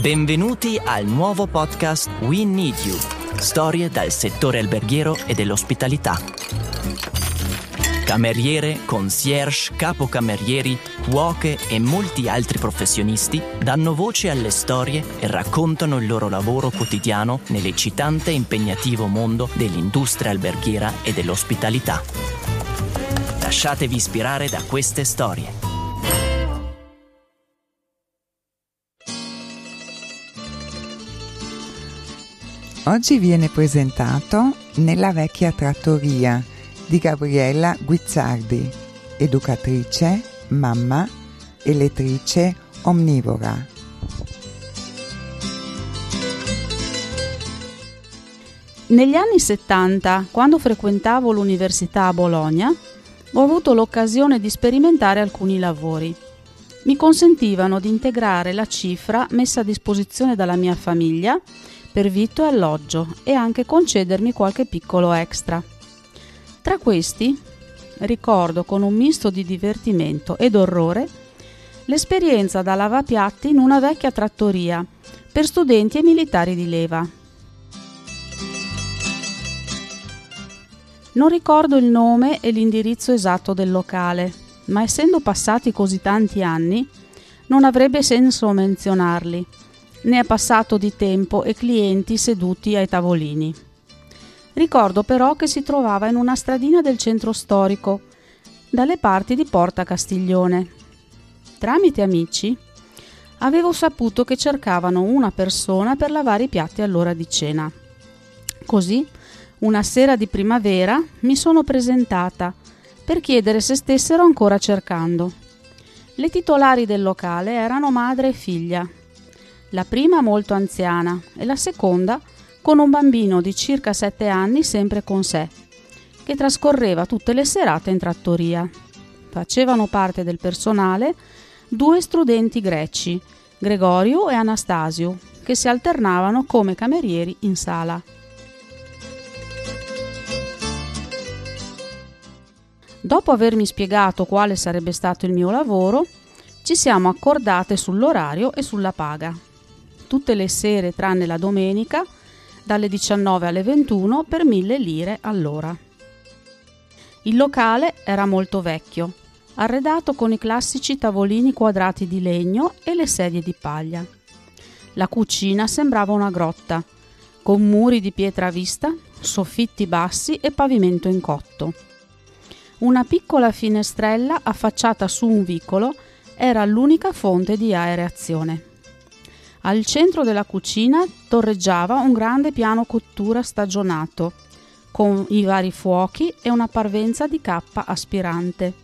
Benvenuti al nuovo podcast We Need You, storie dal settore alberghiero e dell'ospitalità. Cameriere, concierge, capocamerieri, cuoche e molti altri professionisti danno voce alle storie e raccontano il loro lavoro quotidiano nell'eccitante e impegnativo mondo dell'industria alberghiera e dell'ospitalità. Lasciatevi ispirare da queste storie. Oggi viene presentato Nella vecchia trattoria di Gabriella Guizzardi, educatrice, mamma e lettrice omnivora. Negli anni 70, quando frequentavo l'università a Bologna, ho avuto l'occasione di sperimentare alcuni lavori. Mi consentivano di integrare la cifra messa a disposizione dalla mia famiglia vitto e alloggio e anche concedermi qualche piccolo extra. Tra questi ricordo con un misto di divertimento ed orrore l'esperienza da lavapiatti in una vecchia trattoria per studenti e militari di leva. Non ricordo il nome e l'indirizzo esatto del locale, ma essendo passati così tanti anni, non avrebbe senso menzionarli ne è passato di tempo e clienti seduti ai tavolini. Ricordo però che si trovava in una stradina del centro storico, dalle parti di Porta Castiglione. Tramite amici avevo saputo che cercavano una persona per lavare i piatti all'ora di cena. Così, una sera di primavera, mi sono presentata per chiedere se stessero ancora cercando. Le titolari del locale erano madre e figlia la prima molto anziana e la seconda con un bambino di circa sette anni sempre con sé, che trascorreva tutte le serate in trattoria. Facevano parte del personale due studenti greci, Gregorio e Anastasio, che si alternavano come camerieri in sala. Dopo avermi spiegato quale sarebbe stato il mio lavoro, ci siamo accordate sull'orario e sulla paga tutte le sere tranne la domenica, dalle 19 alle 21 per 1000 lire all'ora. Il locale era molto vecchio, arredato con i classici tavolini quadrati di legno e le sedie di paglia. La cucina sembrava una grotta, con muri di pietra a vista, soffitti bassi e pavimento in cotto. Una piccola finestrella affacciata su un vicolo era l'unica fonte di aereazione. Al centro della cucina torreggiava un grande piano cottura stagionato, con i vari fuochi e una parvenza di cappa aspirante.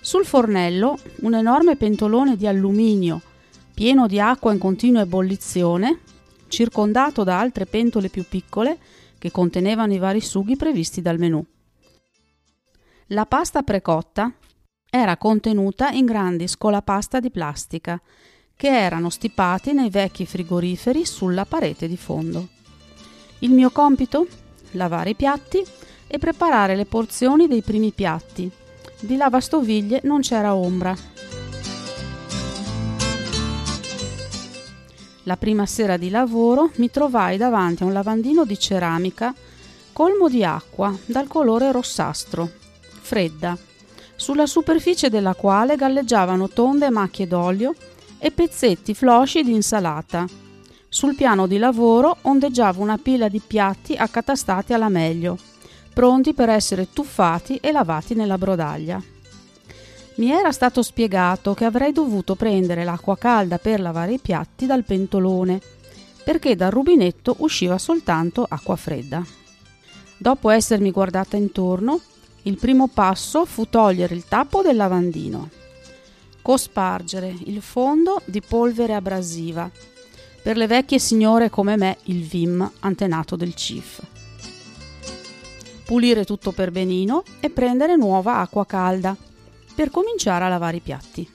Sul fornello un enorme pentolone di alluminio, pieno di acqua in continua ebollizione, circondato da altre pentole più piccole che contenevano i vari sughi previsti dal menù. La pasta precotta era contenuta in grandi scolapasta di plastica che erano stipati nei vecchi frigoriferi sulla parete di fondo. Il mio compito? Lavare i piatti e preparare le porzioni dei primi piatti. Di lavastoviglie non c'era ombra. La prima sera di lavoro mi trovai davanti a un lavandino di ceramica colmo di acqua dal colore rossastro, fredda, sulla superficie della quale galleggiavano tonde macchie d'olio e pezzetti flosci di insalata. Sul piano di lavoro ondeggiava una pila di piatti accatastati alla meglio, pronti per essere tuffati e lavati nella brodaglia. Mi era stato spiegato che avrei dovuto prendere l'acqua calda per lavare i piatti dal pentolone, perché dal rubinetto usciva soltanto acqua fredda. Dopo essermi guardata intorno, il primo passo fu togliere il tappo del lavandino cospargere il fondo di polvere abrasiva. Per le vecchie signore come me il Vim, antenato del CIF. Pulire tutto per benino e prendere nuova acqua calda per cominciare a lavare i piatti.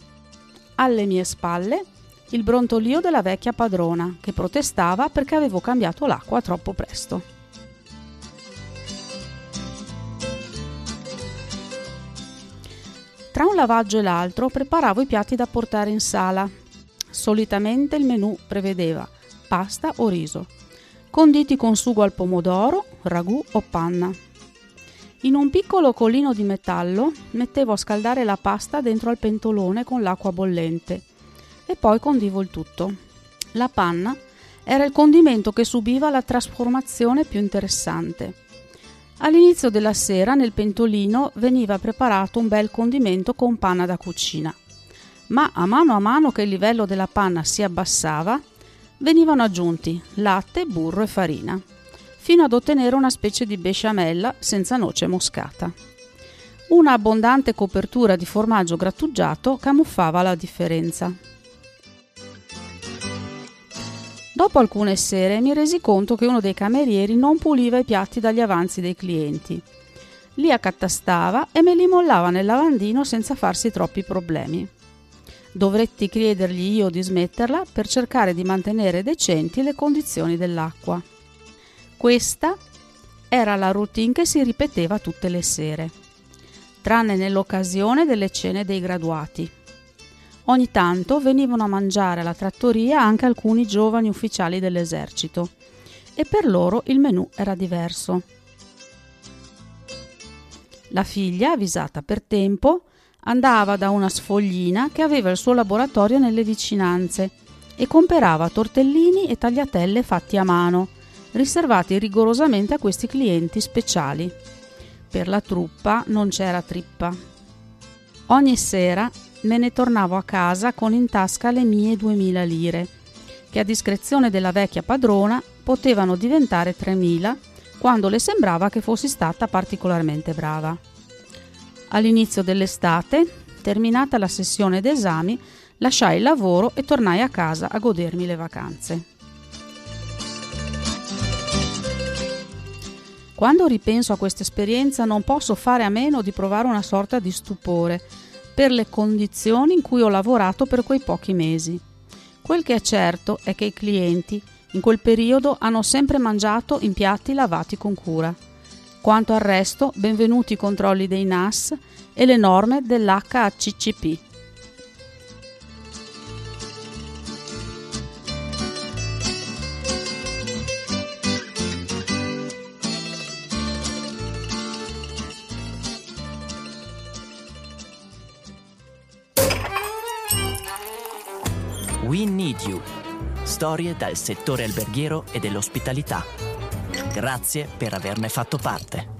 Alle mie spalle il brontolio della vecchia padrona che protestava perché avevo cambiato l'acqua troppo presto. Tra un lavaggio e l'altro preparavo i piatti da portare in sala. Solitamente il menù prevedeva pasta o riso, conditi con sugo al pomodoro, ragù o panna. In un piccolo colino di metallo mettevo a scaldare la pasta dentro al pentolone con l'acqua bollente e poi condivo il tutto. La panna era il condimento che subiva la trasformazione più interessante. All'inizio della sera nel pentolino veniva preparato un bel condimento con panna da cucina, ma a mano a mano che il livello della panna si abbassava, venivano aggiunti latte, burro e farina, fino ad ottenere una specie di besciamella senza noce moscata. Una abbondante copertura di formaggio grattugiato camuffava la differenza. Dopo alcune sere mi resi conto che uno dei camerieri non puliva i piatti dagli avanzi dei clienti. Li accatastava e me li mollava nel lavandino senza farsi troppi problemi. Dovetti chiedergli io di smetterla per cercare di mantenere decenti le condizioni dell'acqua. Questa era la routine che si ripeteva tutte le sere, tranne nell'occasione delle cene dei graduati. Ogni tanto venivano a mangiare alla trattoria anche alcuni giovani ufficiali dell'esercito e per loro il menù era diverso. La figlia, avvisata per tempo, andava da una sfoglina che aveva il suo laboratorio nelle vicinanze e comperava tortellini e tagliatelle fatti a mano, riservati rigorosamente a questi clienti speciali. Per la truppa non c'era trippa. Ogni sera me ne tornavo a casa con in tasca le mie duemila lire, che a discrezione della vecchia padrona potevano diventare tremila quando le sembrava che fossi stata particolarmente brava. All'inizio dell'estate, terminata la sessione d'esami, lasciai il lavoro e tornai a casa a godermi le vacanze. Quando ripenso a questa esperienza non posso fare a meno di provare una sorta di stupore per le condizioni in cui ho lavorato per quei pochi mesi. Quel che è certo è che i clienti in quel periodo hanno sempre mangiato in piatti lavati con cura. Quanto al resto, benvenuti i controlli dei NAS e le norme dell'HACCP. We Need You. Storie dal settore alberghiero e dell'ospitalità. Grazie per averne fatto parte.